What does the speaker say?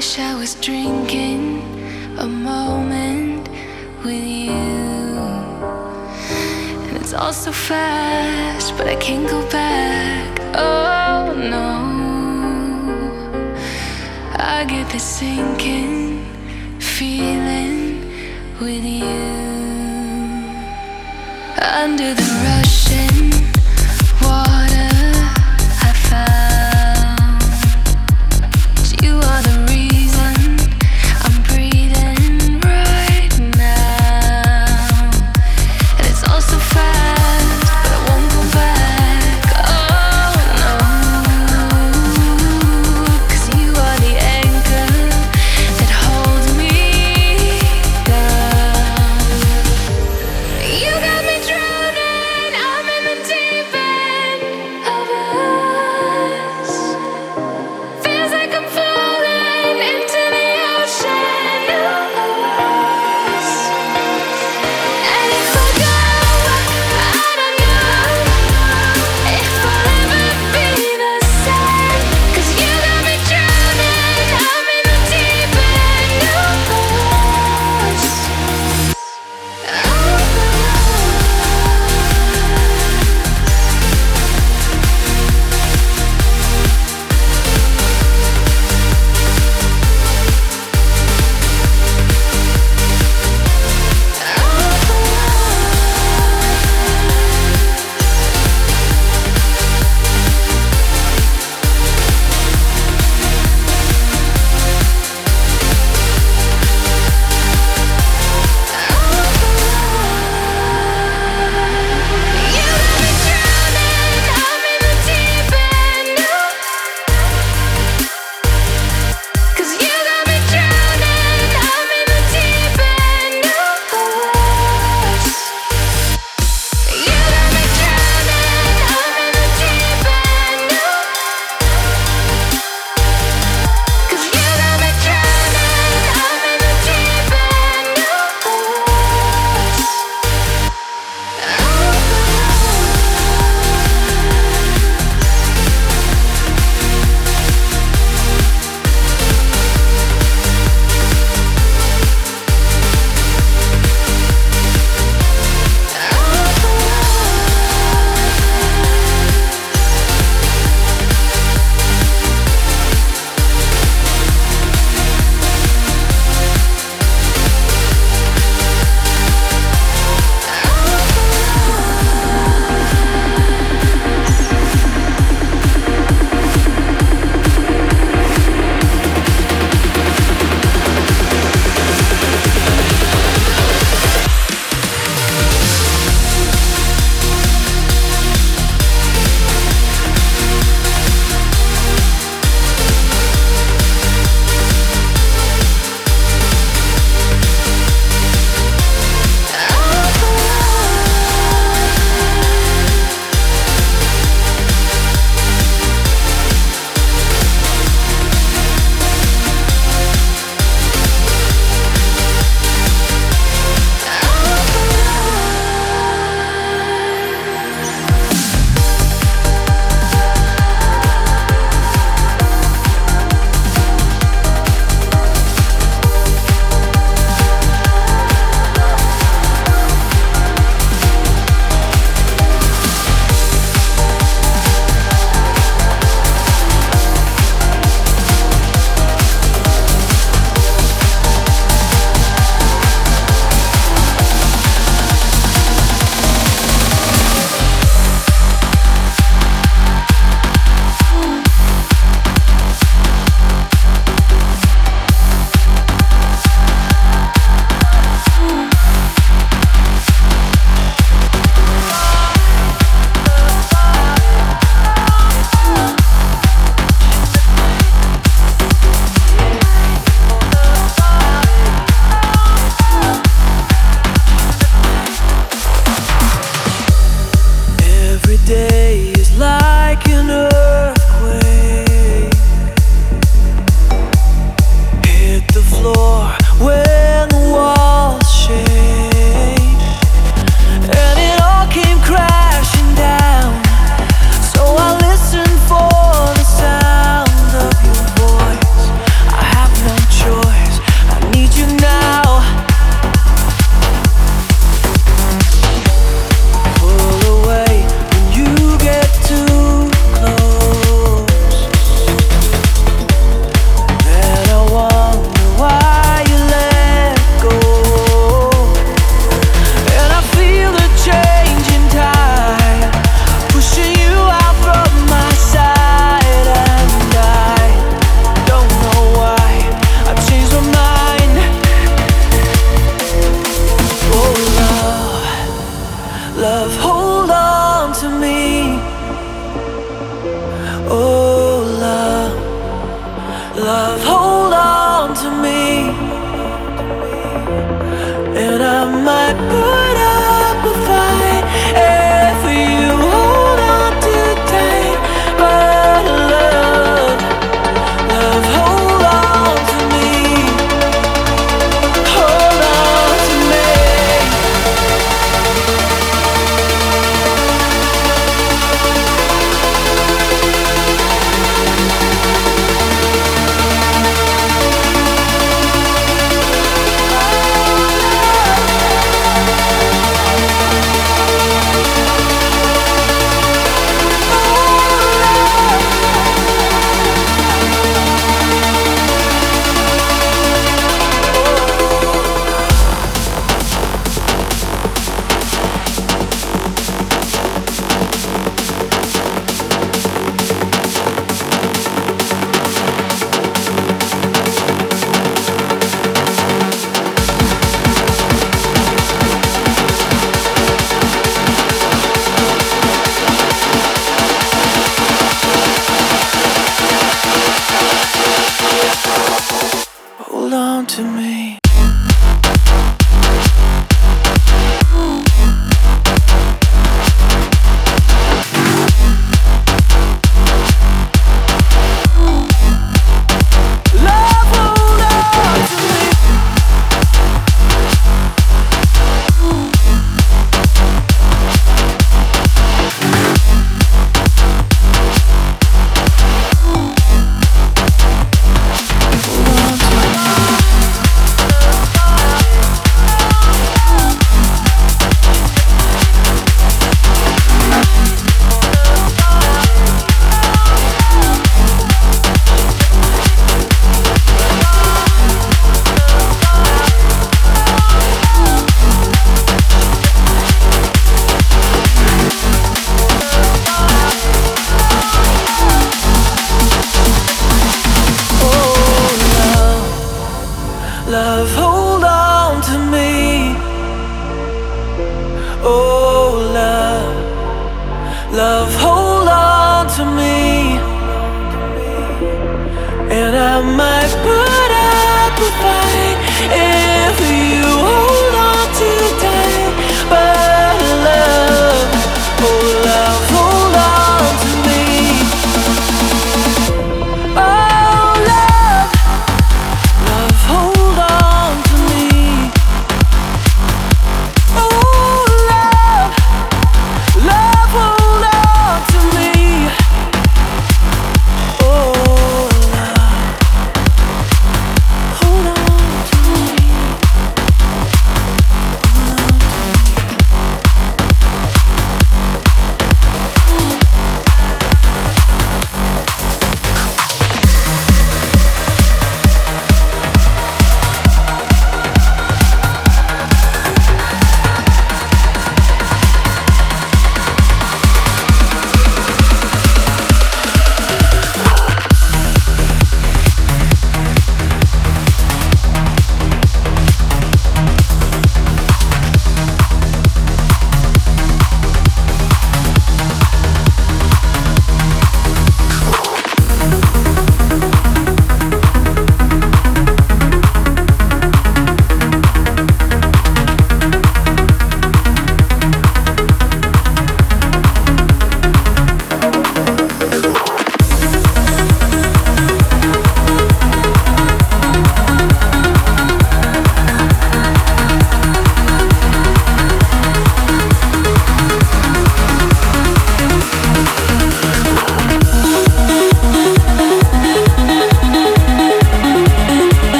wish I was drinking a moment with you. And it's all so fast, but I can't go back. Oh no. I get this sinking feeling with you. Under the